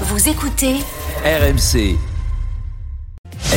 Vous écoutez RMC.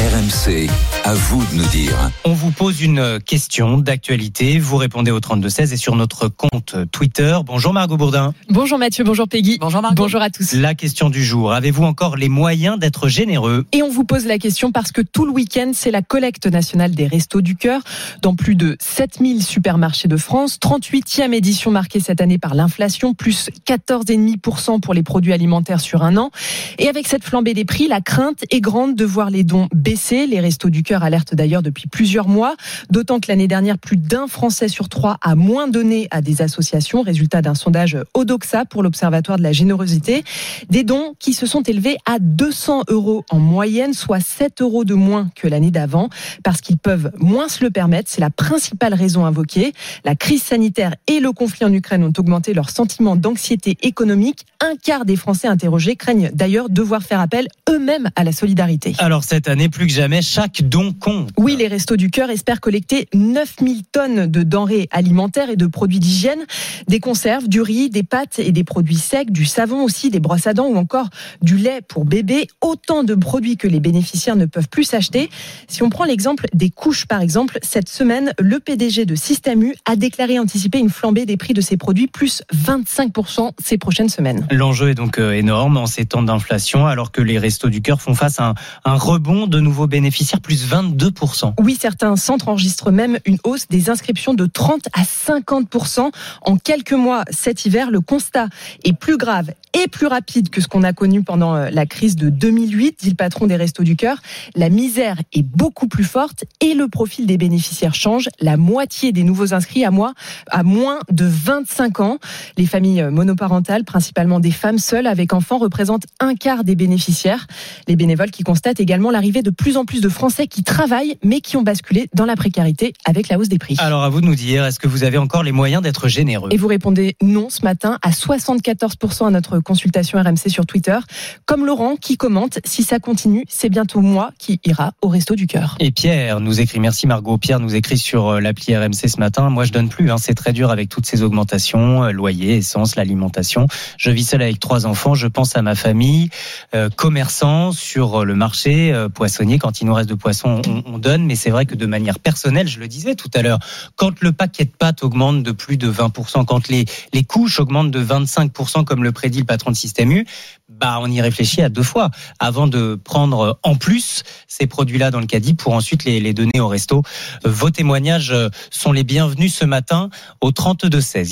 RMC, à vous de nous dire. On vous pose une question d'actualité, vous répondez au 32-16 et sur notre compte Twitter. Bonjour Margot Bourdin. Bonjour Mathieu, bonjour Peggy. Bonjour Margot. Bonjour à tous. La question du jour, avez-vous encore les moyens d'être généreux? Et on vous pose la question parce que tout le week-end, c'est la collecte nationale des Restos du Cœur dans plus de 7000 supermarchés de France. 38e édition marquée cette année par l'inflation, plus 14,5% pour les produits alimentaires sur un an. Et avec cette flambée des prix, la crainte est grande de voir les dons baisser. Les Restos du Cœur alertent d'ailleurs depuis plusieurs mois, d'autant que l'année dernière, plus d'un Français sur trois a moins donné à des associations, résultat d'un sondage Odoxa pour l'Observatoire de la générosité. Des dons qui se sont élevés à 200 euros en moyenne, soit 7 euros de moins que l'année d'avant, parce qu'ils peuvent moins se le permettre. C'est la principale raison invoquée. La crise sanitaire et le conflit en Ukraine ont augmenté leur sentiment d'anxiété économique. Un quart des Français interrogés craignent d'ailleurs devoir faire appel eux-mêmes à la solidarité. Alors cette année, plus que jamais, chaque don compte. Oui, les Restos du Cœur espèrent collecter 9000 tonnes de denrées alimentaires et de produits d'hygiène, des conserves, du riz, des pâtes et des produits secs, du savon aussi, des brosses à dents ou encore du lait pour bébé. Autant de produits que les bénéficiaires ne peuvent plus s'acheter. Si on prend l'exemple des couches, par exemple, cette semaine, le PDG de Système U a déclaré anticiper une flambée des prix de ces produits, plus 25% ces prochaines semaines. L'enjeu est donc euh, énorme en ces temps d'inflation, alors que les Restos du Cœur font face à un, un rebond de nouveaux bénéficiaires, plus 22%. Oui, certains centres enregistrent même une hausse des inscriptions de 30 à 50% en quelques mois cet hiver. Le constat est plus grave et plus rapide que ce qu'on a connu pendant euh, la crise de 2008, dit le patron des Restos du Cœur. La misère est beaucoup plus forte et le profil des bénéficiaires change. La moitié des nouveaux inscrits à moi à moins de 25 ans. Les familles monoparentales, principalement des femmes seules avec enfants, représentent un quart des bénéficiaires. Les bénévoles qui constatent également l'arrivée de plus en plus de Français qui travaillent mais qui ont basculé dans la précarité avec la hausse des prix. Alors à vous de nous dire, est-ce que vous avez encore les moyens d'être généreux? Et vous répondez non ce matin à 74% à notre consultation RMC sur Twitter. Comme Laurent qui commente, si ça continue, c'est bientôt moi qui ira au resto du cœur. Et Pierre nous écrit, merci Margot, Pierre nous écrit sur euh, l'appli RMC ce matin, moi je donne plus, hein, c'est très dur avec toutes ces augmentations, euh, loyer, essence, l'alimentation. Je vis seul avec trois enfants, je pense à ma famille, euh, commerçant sur le marché, euh, poissonnier, quand il nous reste de poissons, on, on donne, mais c'est vrai que de manière personnelle, je le disais tout à l'heure, quand le paquet de pâtes augmente de plus de 20%, quand les, les couches augmentent de 25%, comme le prédit le patron de Système U, bah, on y réfléchit à deux fois avant de prendre en plus ces produits-là dans le caddie pour ensuite les, les donner au resto. Vos témoignages sont les bienvenus ce matin au 32 16.